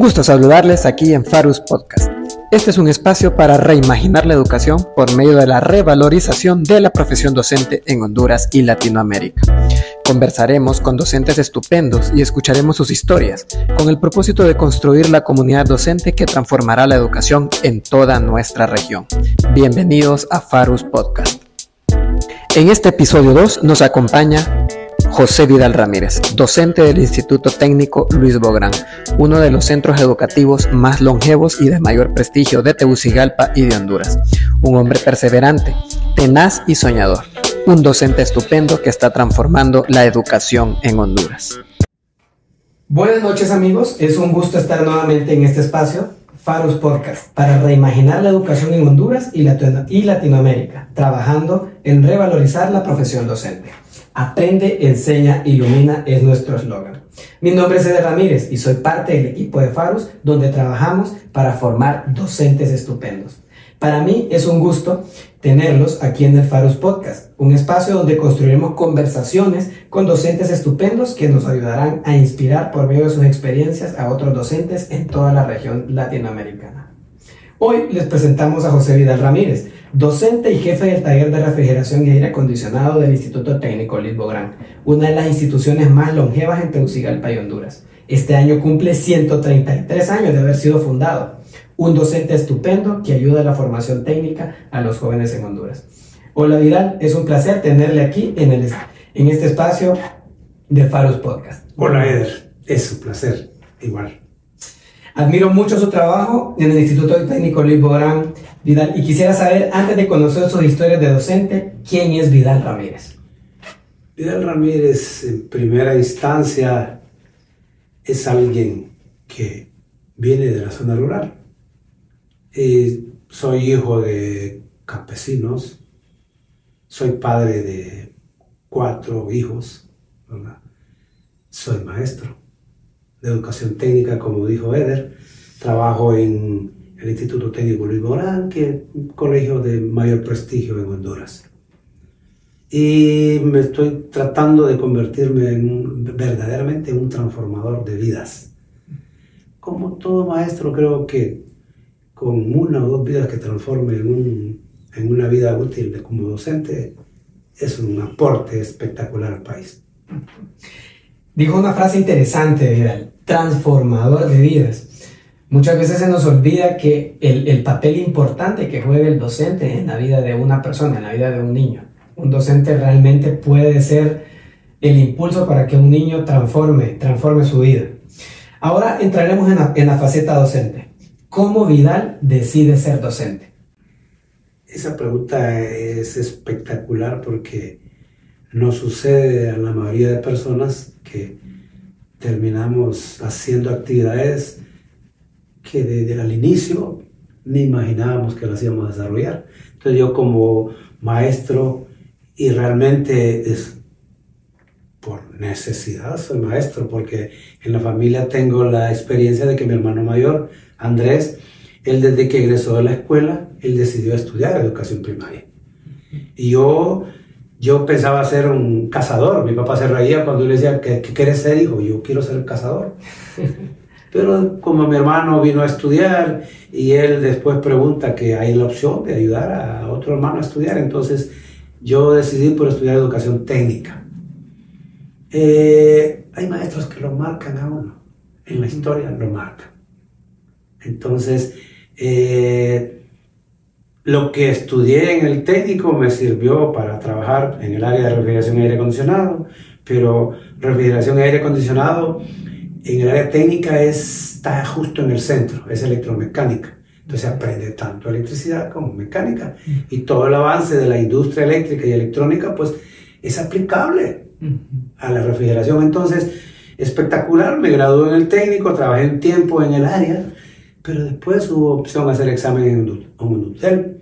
Un gusto saludarles aquí en Farus Podcast. Este es un espacio para reimaginar la educación por medio de la revalorización de la profesión docente en Honduras y Latinoamérica. Conversaremos con docentes estupendos y escucharemos sus historias, con el propósito de construir la comunidad docente que transformará la educación en toda nuestra región. Bienvenidos a Farus Podcast. En este episodio 2 nos acompaña José Vidal Ramírez, docente del Instituto Técnico Luis Bográn, uno de los centros educativos más longevos y de mayor prestigio de Tegucigalpa y de Honduras. Un hombre perseverante, tenaz y soñador. Un docente estupendo que está transformando la educación en Honduras. Buenas noches amigos, es un gusto estar nuevamente en este espacio, Farus Podcast, para reimaginar la educación en Honduras y, Latinoamérica, trabajando en revalorizar la profesión docente. Aprende, enseña, ilumina es nuestro eslogan. Mi nombre es Eder Ramírez y soy parte del equipo de Farus donde trabajamos para formar docentes estupendos. Para mí es un gusto tenerlos aquí en el Farus Podcast, un espacio donde construiremos conversaciones con docentes estupendos que nos ayudarán a inspirar por medio de sus experiencias a otros docentes en toda la región latinoamericana. Hoy les presentamos a José Vidal Ramírez, docente y jefe del taller de refrigeración y aire acondicionado del Instituto Técnico Lisbográn, una de las instituciones más longevas en Tegucigalpa y Honduras. Este año cumple 133 años de haber sido fundado. Un docente estupendo que ayuda a la formación técnica a los jóvenes en Honduras. Hola Vidal, es un placer tenerle aquí en, el, en este espacio de Faros Podcast. Hola Eder, es un placer, igual. Admiro mucho su trabajo en el Instituto Técnico Luis Bográn, Vidal, y quisiera saber, antes de conocer sus historias de docente, ¿quién es Vidal Ramírez? Vidal Ramírez, en primera instancia, es alguien que viene de la zona rural. soy hijo de campesinos, soy padre de cuatro hijos, soy maestro de educación técnica, como dijo Eder. Trabajo en el Instituto Técnico Luis Morán, que es un colegio de mayor prestigio en Honduras. Y me estoy tratando de convertirme en verdaderamente un transformador de vidas. Como todo maestro, creo que con una o dos vidas que transforme en, en una vida útil como docente, es un aporte espectacular al país. Dijo una frase interesante, transformador de vidas. Muchas veces se nos olvida que el, el, papel importante que juega el docente en la vida de una persona, en la vida de un niño. Un docente realmente puede ser el impulso para que un niño transforme, transforme su vida. Ahora entraremos en la, faceta docente. ¿Cómo Vidal decide ser docente? Esa pregunta es espectacular porque no sucede a la mayoría de personas que terminamos haciendo actividades que desde el inicio ni imaginábamos que las íbamos a desarrollar. Entonces yo como maestro, y realmente es por necesidad, soy maestro, porque en la familia tengo la experiencia de que mi hermano mayor, Andrés, él desde que egresó de la escuela, él decidió estudiar educación primaria. Y yo yo pensaba ser un cazador. Mi papá se reía cuando le decía, ¿qué, qué quieres ser, hijo? Yo quiero ser cazador. Pero como mi hermano vino a estudiar y él después pregunta que hay la opción de ayudar a otro hermano a estudiar, entonces yo decidí por estudiar educación técnica. Eh, hay maestros que lo marcan a uno, en la historia lo marcan. Entonces, eh, lo que estudié en el técnico me sirvió para trabajar en el área de refrigeración y aire acondicionado, pero refrigeración y aire acondicionado en el área técnica está justo en el centro, es electromecánica. Entonces aprende tanto electricidad como mecánica y todo el avance de la industria eléctrica y electrónica pues es aplicable a la refrigeración. Entonces, espectacular, me gradué en el técnico, trabajé un tiempo en el área pero después hubo opción a hacer examen en un hotel.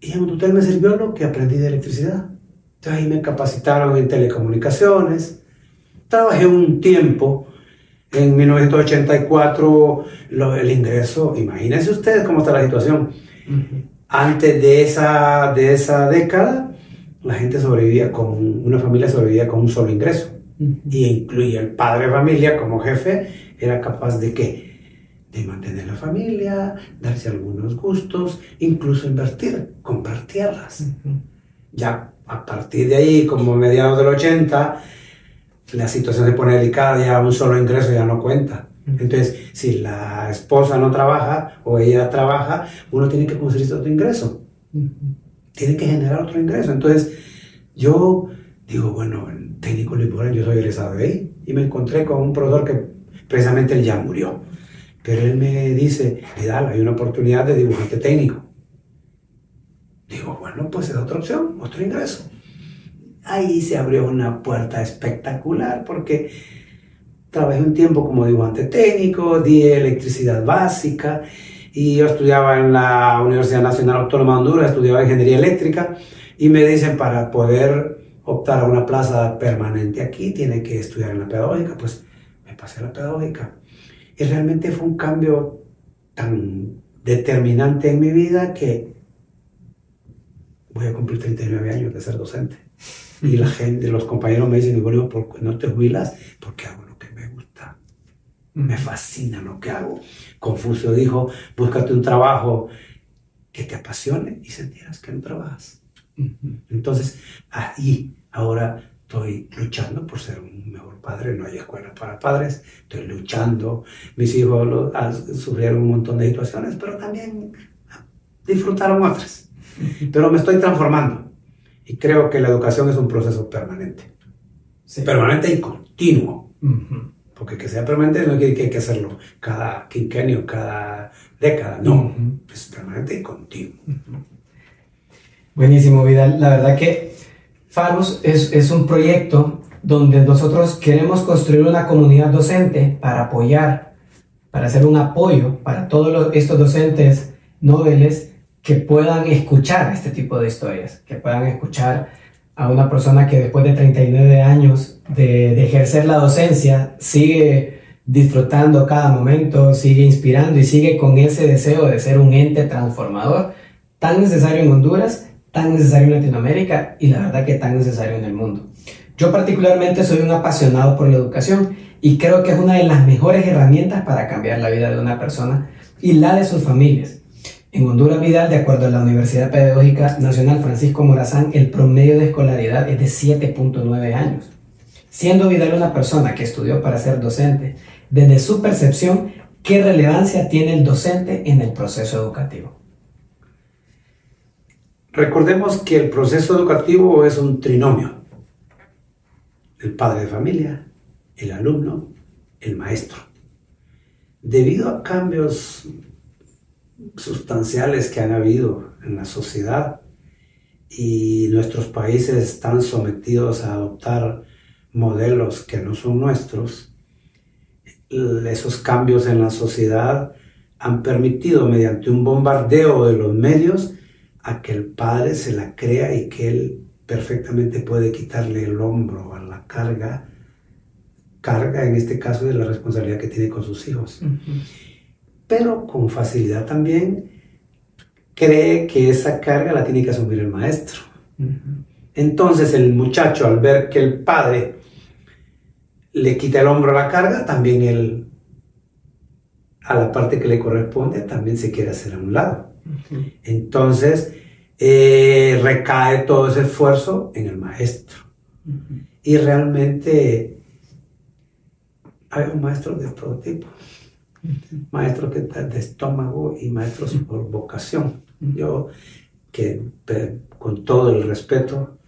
Y en un hotel me sirvió lo que aprendí de electricidad. Entonces ahí me capacitaron en telecomunicaciones. Trabajé un tiempo. En 1984 lo, el ingreso, imagínense ustedes cómo está la situación. Antes de esa, de esa década, la gente sobrevivía con, una familia sobrevivía con un solo ingreso. Y incluía el padre de familia como jefe, era capaz de qué? de mantener la familia, darse algunos gustos, incluso invertir, comprar tierras. Ya a partir de ahí, como mediados del 80, la situación se pone delicada, ya un solo ingreso ya no cuenta. Entonces, si la esposa no trabaja o ella trabaja, uno tiene que conseguir otro ingreso. Tiene que generar otro ingreso. Entonces, yo digo, bueno, el técnico Luis yo soy egresado de ahí y me encontré con un proveedor que precisamente él ya murió. Pero él me dice, Vidal, hay una oportunidad de dibujante técnico. Digo, bueno, pues es otra opción, otro ingreso. Ahí se abrió una puerta espectacular porque trabajé un tiempo como dibujante técnico, di electricidad básica y yo estudiaba en la Universidad Nacional Autónoma de Honduras, estudiaba ingeniería eléctrica y me dicen para poder optar a una plaza permanente aquí tiene que estudiar en la pedagógica, pues me pasé a la pedagógica. Y realmente fue un cambio tan determinante en mi vida que voy a cumplir 39 años de ser docente. Y la gente, los compañeros me dicen, bueno, ¿por qué no te jubilas? Porque hago lo que me gusta. Me fascina lo que hago. Confucio dijo, búscate un trabajo que te apasione y sentirás que no trabajas. Entonces, ahí ahora estoy luchando por ser un mejor padre, no hay escuela para padres, estoy luchando, mis hijos sufrieron un montón de situaciones, pero también disfrutaron otras. Pero me estoy transformando y creo que la educación es un proceso permanente, permanente y continuo. Porque que sea permanente no quiere que hay que hacerlo cada quinquenio, cada década, no, es permanente y continuo. Buenísimo, Vidal. La verdad que Farus es, es un proyecto donde nosotros queremos construir una comunidad docente para apoyar, para hacer un apoyo para todos estos docentes noveles que puedan escuchar este tipo de historias, que puedan escuchar a una persona que después de 39 años de, ejercer la docencia sigue disfrutando cada momento, sigue inspirando y sigue con ese deseo de ser un ente transformador tan necesario en Honduras tan necesario en Latinoamérica y la verdad que tan necesario en el mundo. Yo particularmente soy un apasionado por la educación y creo que es una de las mejores herramientas para cambiar la vida de una persona y la de sus familias. En Honduras Vidal, de acuerdo a la Universidad Pedagógica Nacional Francisco Morazán, el promedio de escolaridad es de 7.9 años. Siendo Vidal una persona que estudió para ser docente, desde su percepción, ¿qué relevancia tiene el docente en el proceso educativo? Recordemos que el proceso educativo es un trinomio. El padre de familia, el alumno, el maestro. Debido a cambios sustanciales que han habido en la sociedad. Y nuestros países están sometidos a adoptar modelos que no son nuestros, esos cambios en la sociedad han permitido mediante un bombardeo de los medios a que el padre se la crea y que él perfectamente puede quitarle el hombro a la carga, carga en este caso de la responsabilidad que tiene con sus hijos. Pero con facilidad también cree que esa carga la tiene que asumir el maestro. Entonces el muchacho al ver que el padre le quita el hombro a la carga, también él, a la parte que le corresponde, también se quiere hacer a un lado. Entonces, eh, recae todo ese esfuerzo en el maestro. Y realmente hay un maestro de todo tipo. Maestros que de estómago y maestros por vocación. Yo, que con todo el respeto,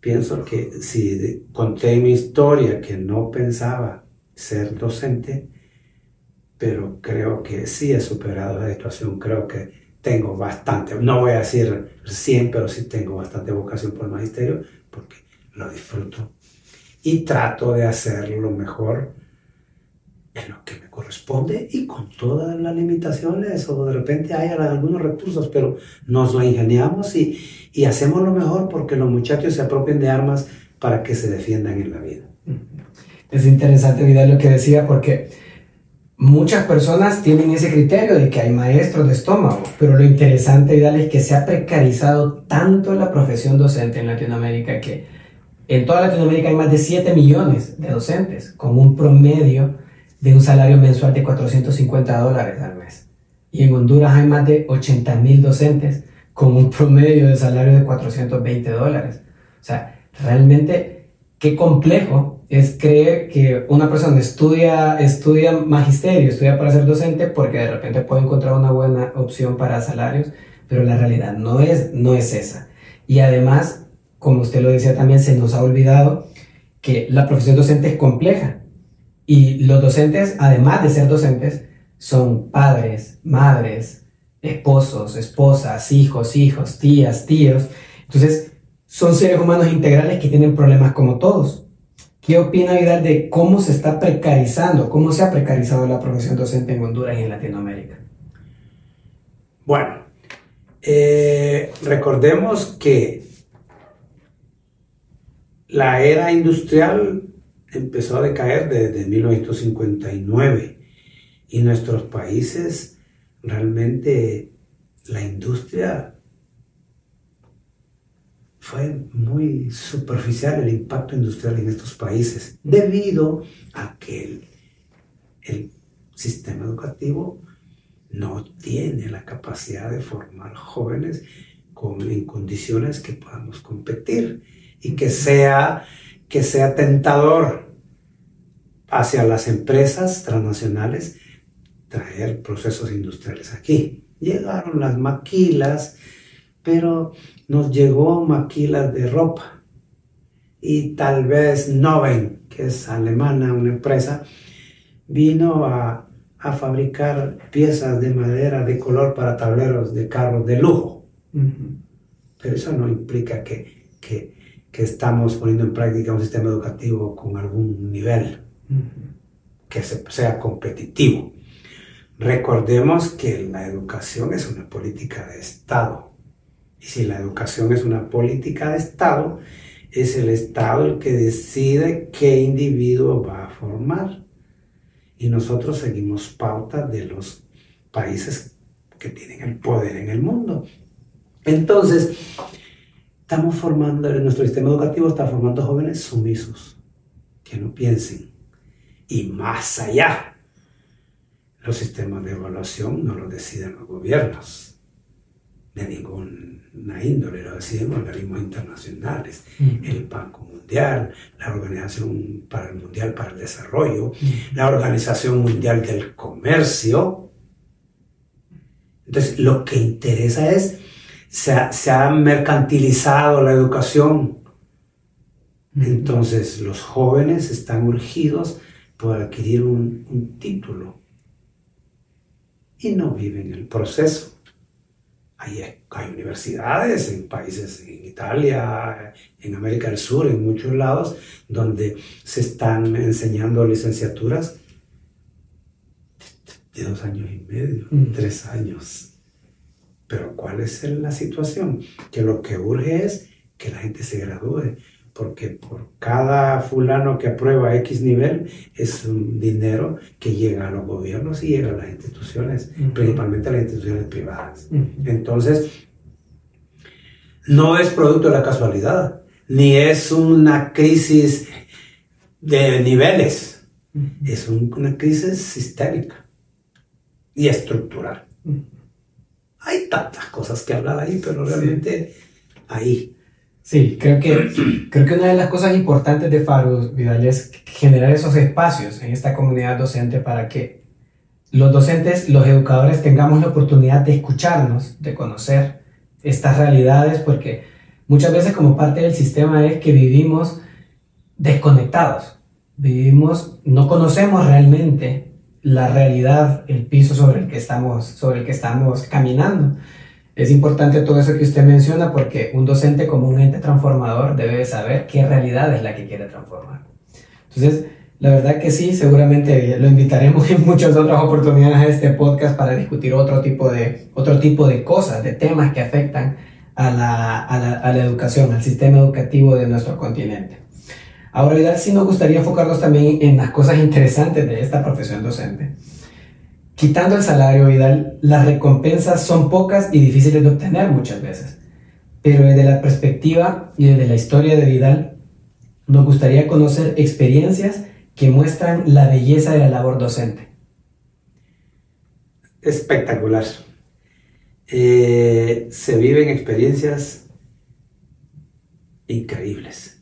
pienso que si conté mi historia que no pensaba ser docente, pero creo que sí he superado la situación, creo que tengo bastante, no voy a decir 100, pero sí tengo bastante vocación por el magisterio porque lo disfruto. Y trato de hacerlo lo mejor en lo que me corresponde y con todas las limitaciones o de repente hay algunos recursos, pero nos lo ingeniamos y, y hacemos lo mejor porque los muchachos se apropien de armas para que se defiendan en la vida. Es interesante, Vidal, lo que decía porque Muchas personas tienen ese criterio de que hay maestros de estómago, pero lo interesante, Vidal, es que se ha precarizado tanto la profesión docente en Latinoamérica que en toda Latinoamérica hay más de 7 millones de docentes, con un promedio de un salario mensual de 450 dólares al mes. Y en Honduras hay más de 80 mil docentes con un promedio de salario de 420 dólares. O sea, realmente qué complejo es creer que una persona estudia, estudia magisterio, estudia para ser docente porque de repente puede encontrar una buena opción para salarios, pero la realidad no es, no es esa. Y además, como usted lo decía también, se nos ha olvidado que la profesión docente es compleja. Y los docentes, además de ser docentes, son padres, madres, esposos, esposas, hijos, hijos, tías, tíos. Entonces, son seres humanos integrales que tienen problemas como todos. ¿Qué opina Vidal de cómo se está precarizando, cómo se ha precarizado la profesión docente en Honduras y en Latinoamérica? Bueno, eh, recordemos que la era industrial empezó a decaer desde 1959 y nuestros países realmente la industria fue muy superficial el impacto industrial en estos países debido a que el, sistema educativo no tiene la capacidad de formar jóvenes con, en condiciones que podamos competir y que sea, que sea tentador hacia las empresas transnacionales traer procesos industriales aquí. Llegaron las maquilas, pero nos llegó maquilas de ropa. Y tal vez Noven, que es alemana, una empresa, vino a, fabricar piezas de madera de color para tableros de carros de lujo. Pero eso no implica que, que, que estamos poniendo en práctica un sistema educativo con algún nivel que sea competitivo. Recordemos que la educación es una política de Estado. Y si la educación es una política de Estado, es el Estado el que decide qué individuo va a formar. Y nosotros seguimos pautas de los países que tienen el poder en el mundo. Entonces, estamos formando, nuestro sistema educativo está formando jóvenes sumisos, que no piensen. Y más allá, los sistemas de evaluación no lo deciden los gobiernos de ninguna índole, lo deciden organismos internacionales, el Banco Mundial, la Organización para el Mundial para el Desarrollo, la Organización Mundial del Comercio. Entonces, lo que interesa es se ha, mercantilizado la educación. Entonces los jóvenes están urgidos por adquirir un, título y no viven el proceso. Hay, hay, universidades en países, en Italia, en América del Sur, en muchos lados, donde se están enseñando licenciaturas de dos años y medio, tres años. Pero ¿cuál es la situación? Que lo que urge es que la gente se gradúe, porque por cada fulano que aprueba X nivel es un dinero que llega a los gobiernos y llega a las instituciones, principalmente a las instituciones privadas. Entonces, no es producto de la casualidad, ni es una crisis de niveles, es una crisis sistémica y estructural. Hay tantas cosas que hablar ahí, pero realmente ahí. Sí, creo que, creo que una de las cosas importantes de Farus, Vidal, es generar esos espacios en esta comunidad docente para que los docentes, los educadores tengamos la oportunidad de escucharnos, de conocer estas realidades, porque muchas veces como parte del sistema es que vivimos desconectados, vivimos, no conocemos realmente la realidad, el piso sobre el que estamos, sobre el que estamos caminando. Es importante todo eso que usted menciona porque un docente como un ente transformador debe saber qué realidad es la que quiere transformar. Entonces, la verdad que sí, seguramente lo invitaremos en muchas otras oportunidades a este podcast para discutir otro tipo de, otro tipo de cosas, de temas que afectan a la, a la, a la educación, al sistema educativo de nuestro continente. Ahora, Vidal, sí nos gustaría enfocarnos también en las cosas interesantes de esta profesión docente. Quitando el salario, Vidal, las recompensas son pocas y difíciles de obtener muchas veces. Pero desde la perspectiva y desde la historia de Vidal, nos gustaría conocer experiencias que muestran la belleza de la labor docente. Espectacular. Eh, se viven experiencias increíbles,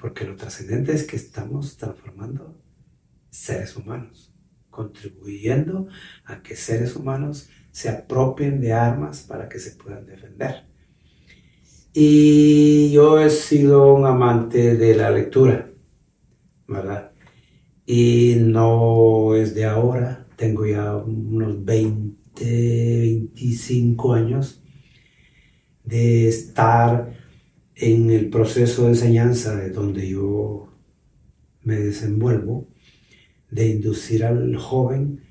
porque lo trascendente es que estamos transformando seres humanos, contribuyendo a que seres humanos se apropien de armas para que se puedan defender. Y yo he sido un amante de la lectura, ¿verdad? Y no es de ahora, tengo ya unos 20, 25 años de estar en el proceso de enseñanza de donde yo me desenvuelvo, de inducir al joven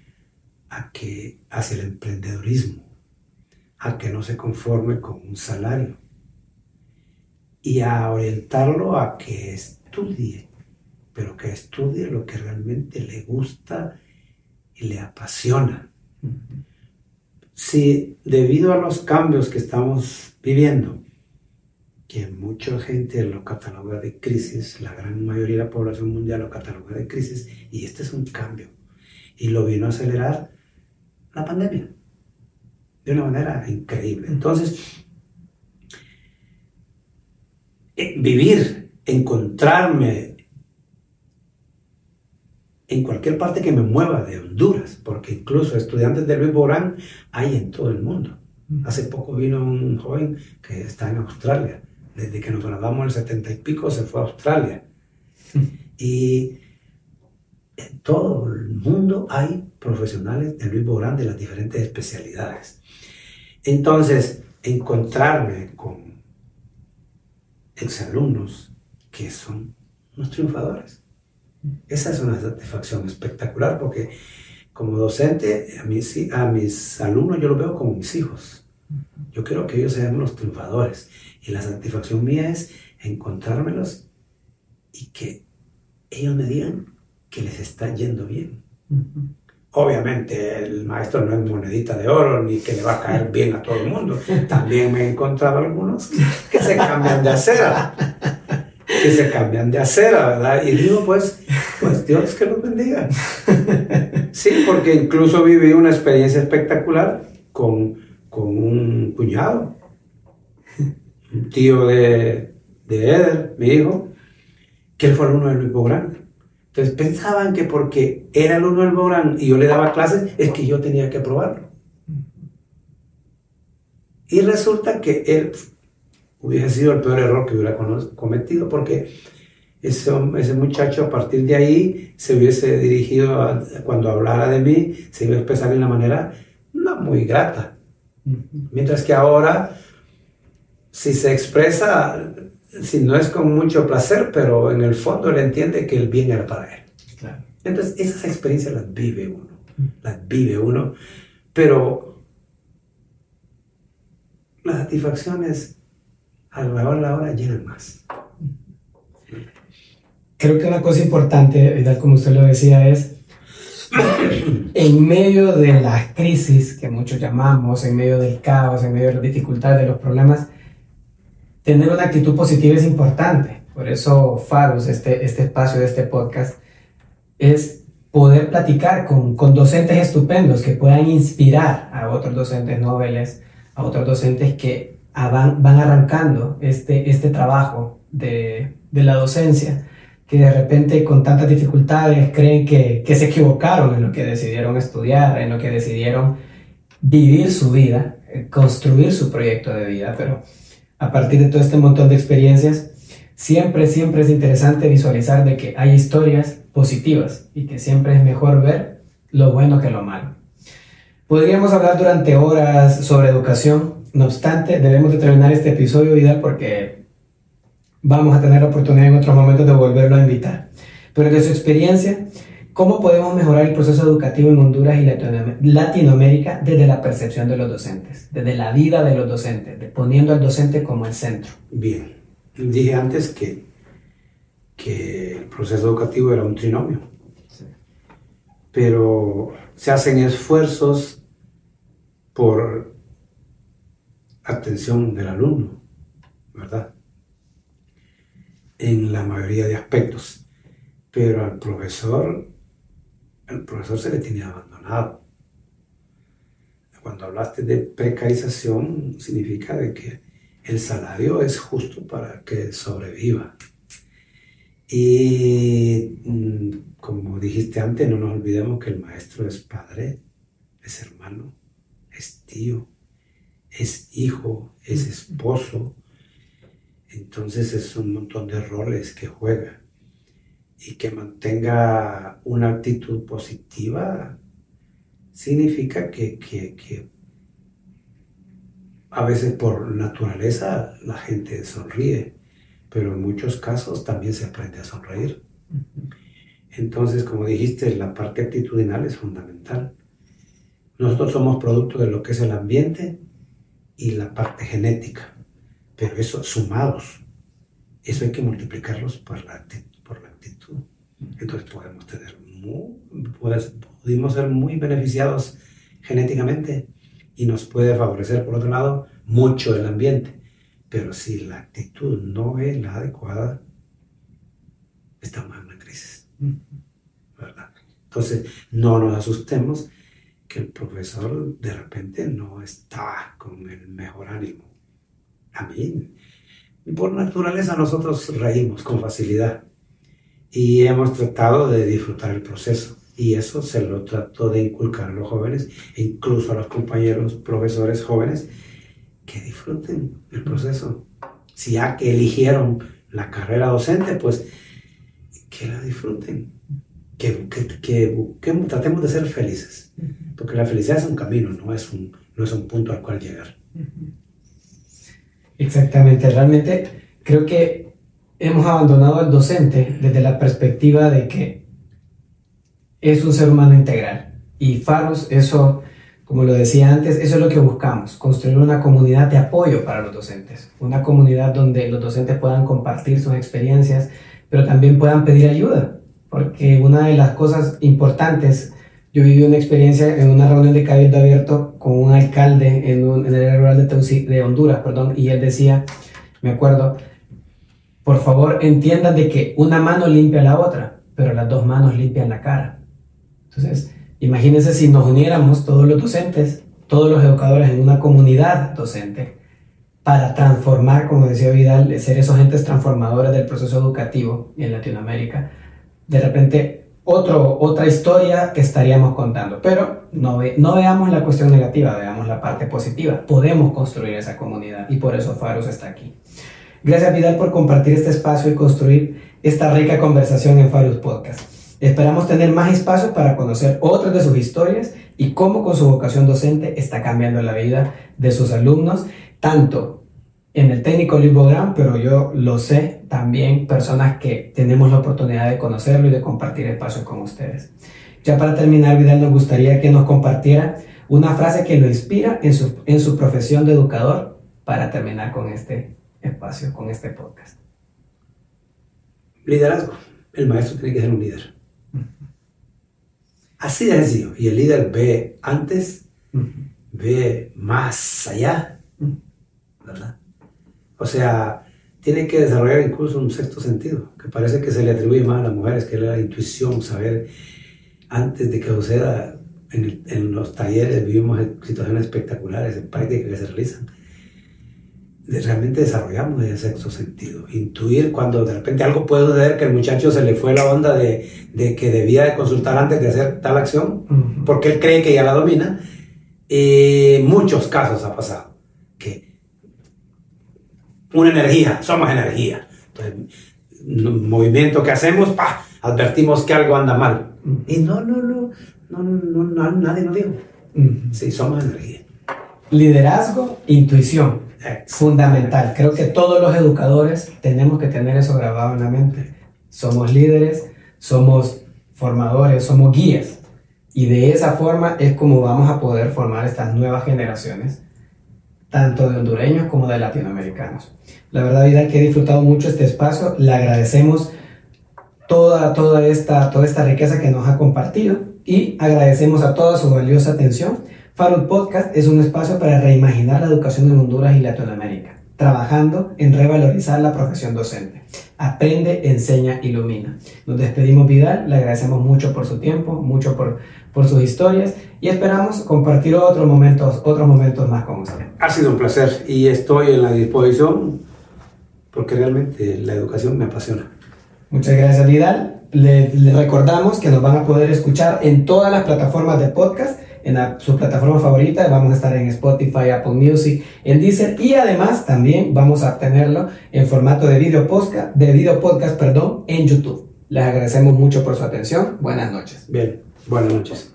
a que hacia el emprendedorismo, a que no se conforme con un salario y a orientarlo a que estudie, pero que estudie lo que realmente le gusta y le apasiona. Si debido a los cambios que estamos viviendo, que mucha gente lo cataloga de crisis, la gran mayoría de la población mundial lo cataloga de crisis, y este es un cambio. Y lo vino a acelerar la pandemia de una manera increíble. Entonces, eh, vivir, encontrarme en cualquier parte que me mueva de Honduras, porque incluso estudiantes de Luis Borán hay en todo el mundo. Hace poco vino un joven que está en Australia. Desde que nos graduamos en el setenta y pico se fue a Australia. Y en todo el mundo hay profesionales de Luis Borán de las diferentes especialidades. Entonces, encontrarme con exalumnos que son unos triunfadores. Esa es una satisfacción espectacular porque como docente a mis, a mis alumnos yo los veo como mis hijos. Yo quiero que ellos sean los triunfadores y la satisfacción mía es encontrármelos y que ellos me digan que les está yendo bien. Obviamente el maestro no es monedita de oro ni que le va a caer bien a todo el mundo. También me he encontrado algunos que se cambian de acera. Que se cambian de acera, ¿verdad? Y digo, pues, pues Dios que los bendiga. Sí, porque incluso viví una experiencia espectacular con, con un cuñado, un tío de, de Eder, mi hijo, que él fue alumno de Luis Bográn. Entonces pensaban que porque era alumno del Borán y yo le daba clases, es que yo tenía que aprobarlo. Y resulta que él hubiese sido el peor error que hubiera cometido porque ese, ese muchacho a partir de ahí se hubiese dirigido, cuando hablara de mí, se iba a expresar de una manera no muy grata. Mientras que ahora, si se expresa, si no es con mucho placer, pero en el fondo él entiende que el bien era para él. Entonces, esas experiencias las vive uno, las vive uno, pero las satisfacciones a lo mejor la hora llenan más. Creo que una cosa importante, tal como usted lo decía, es en medio de las crisis que muchos llamamos, en medio del caos, en medio de las dificultades, de los problemas, tener una actitud positiva es importante. Por eso Faros, este, este espacio de este podcast, es poder platicar con, con docentes estupendos que puedan inspirar a otros docentes noveles, a otros docentes que van, van arrancando este, este trabajo de, de, la docencia, que de repente con tantas dificultades creen que, que se equivocaron en lo que decidieron estudiar, en lo que decidieron vivir su vida, eh, construir su proyecto de vida, pero a partir de todo este montón de experiencias, siempre, siempre es interesante visualizar de que hay historias positivas y que siempre es mejor ver lo bueno que lo malo. Podríamos hablar durante horas sobre educación, no obstante, debemos de terminar este episodio, Vidal, porque vamos a tener la oportunidad en otros momentos de volverlo a invitar. Pero de su experiencia, ¿Cómo podemos mejorar el proceso educativo en Honduras y Latinoamérica desde la percepción de los docentes, desde la vida de los docentes, poniendo al docente como el centro? Bien, dije antes que, que el proceso educativo era un trinomio, pero se hacen esfuerzos por atención del alumno, ¿verdad? En la mayoría de aspectos pero al profesor, el profesor se le tiene abandonado. Cuando hablaste de precarización, significa de que el salario es justo para que sobreviva. Y mm, como dijiste antes, no nos olvidemos que el maestro es padre, es hermano, es tío, es hijo, es esposo. Entonces es un montón de roles que juega. Y que mantenga una actitud positiva significa que, que a veces por naturaleza la gente sonríe pero en muchos casos también se aprende a sonreír. Entonces, como dijiste, la parte actitudinal es fundamental. Nosotros somos producto de lo que es el ambiente y la parte genética, pero eso sumados, eso hay que multiplicarlos por la actitud. Entonces podemos tener pudimos ser muy beneficiados genéticamente y nos puede favorecer, por otro lado, mucho el ambiente. Pero si la actitud no es la adecuada, estamos en una crisis. ¿verdad? Entonces, no nos asustemos que el profesor de repente no está con el mejor ánimo. A mí, por naturaleza, nosotros reímos con facilidad y hemos tratado de disfrutar el proceso. Y eso se lo trato de inculcar a los jóvenes e incluso a los compañeros profesores jóvenes que disfruten el proceso. Si ya que eligieron la carrera docente, pues que la disfruten. Que, que, tratemos de ser felices. Porque la felicidad es un camino, no es un, no es un punto al cual llegar. Exactamente, realmente creo que hemos abandonado al docente desde la perspectiva de que es un ser humano integral. Y Faros eso como lo decía antes, eso es lo que buscamos, construir una comunidad de apoyo para los docentes, una comunidad donde los docentes puedan compartir sus experiencias, pero también puedan pedir ayuda, porque una de las cosas importantes, yo viví una experiencia en una reunión de Cabildo Abierto con un alcalde en, un, en el rural de, de Honduras, perdón, y él decía, me acuerdo, por favor entiendan de que una mano limpia la otra, pero las dos manos limpian la cara. Entonces, Imagínense si nos uniéramos todos los docentes, todos los educadores en una comunidad docente para transformar, como decía Vidal, ser esos entes transformadores del proceso educativo en Latinoamérica. De repente, otro, otra historia que estaríamos contando. Pero no, no veamos la cuestión negativa, veamos la parte positiva. Podemos construir esa comunidad y por eso Faros está aquí. Gracias Vidal por compartir este espacio y construir esta rica conversación en Faros Podcast. Esperamos tener más espacio para conocer otras de sus historias y cómo con su vocación docente está cambiando la vida de sus alumnos, tanto en el técnico Libogram, pero yo lo sé también personas que tenemos la oportunidad de conocerlo y de compartir espacio con ustedes. Ya para terminar, Vidal, nos gustaría que nos compartiera una frase que lo inspira en su, en su profesión de educador para terminar con este espacio, con este podcast. Liderazgo. El maestro tiene que ser un líder. Así de sencillo. Y el líder ve antes, ve más allá, ¿verdad? O sea, tiene que desarrollar incluso un sexto sentido, que parece que se le atribuye más a las mujeres, que es la intuición, saber antes de que suceda. En, en los talleres vivimos situaciones espectaculares, en prácticas que se realizan realmente desarrollamos ese sexto sentido. Intuir cuando de repente algo puede suceder que el muchacho se le fue la onda de, de que debía de consultar antes de hacer tal acción, porque él cree que ya la domina. y muchos casos ha pasado que una energía, somos energía. Entonces, movimiento que hacemos, pa, advertimos que algo anda mal. Y no, no, no, no, no, nadie lo dijo. Sí, somos energía. Liderazgo, intuición fundamental. Creo que todos los educadores tenemos que tener eso grabado en la mente. Somos líderes, somos formadores, somos guías. Y de esa forma es como vamos a poder formar estas nuevas generaciones, tanto de hondureños como de latinoamericanos. La verdad, Vidal, que he disfrutado mucho este espacio. Le agradecemos toda, toda, esta, toda esta riqueza que nos ha compartido y agradecemos a toda su valiosa atención. Farud Podcast es un espacio para reimaginar la educación en Honduras y Latinoamérica. trabajando en revalorizar la profesión docente. Aprende, enseña, ilumina. Nos despedimos Vidal, le agradecemos mucho por su tiempo, mucho por, por sus historias y esperamos compartir otros momentos, otros momentos más con usted. Ha sido un placer y estoy en la disposición porque realmente la educación me apasiona. Muchas gracias Vidal. Le, le recordamos que nos van a poder escuchar en todas las plataformas de podcast en su plataforma favorita. Vamos a estar en Spotify, Apple Music, en Deezer y además también vamos a tenerlo en formato de video podcast, de video podcast, perdón, en YouTube. Les agradecemos mucho por su atención. Buenas noches. Bien, buenas noches.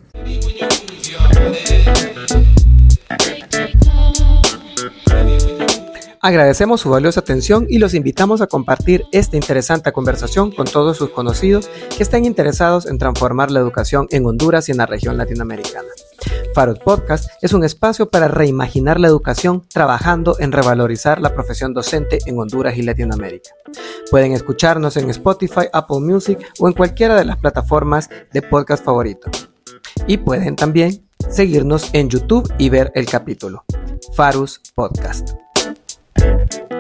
Agradecemos su valiosa atención y los invitamos a compartir esta interesante conversación con todos sus conocidos que estén interesados en transformar la educación en Honduras y en la región latinoamericana. Farod Podcast es un espacio para reimaginar la educación trabajando en revalorizar la profesión docente en Honduras y Latinoamérica. Pueden escucharnos en Spotify, Apple Music o en cualquiera de las plataformas de podcast favorito. Y pueden también seguirnos en YouTube y ver el capítulo. Farus Podcast. Thank you.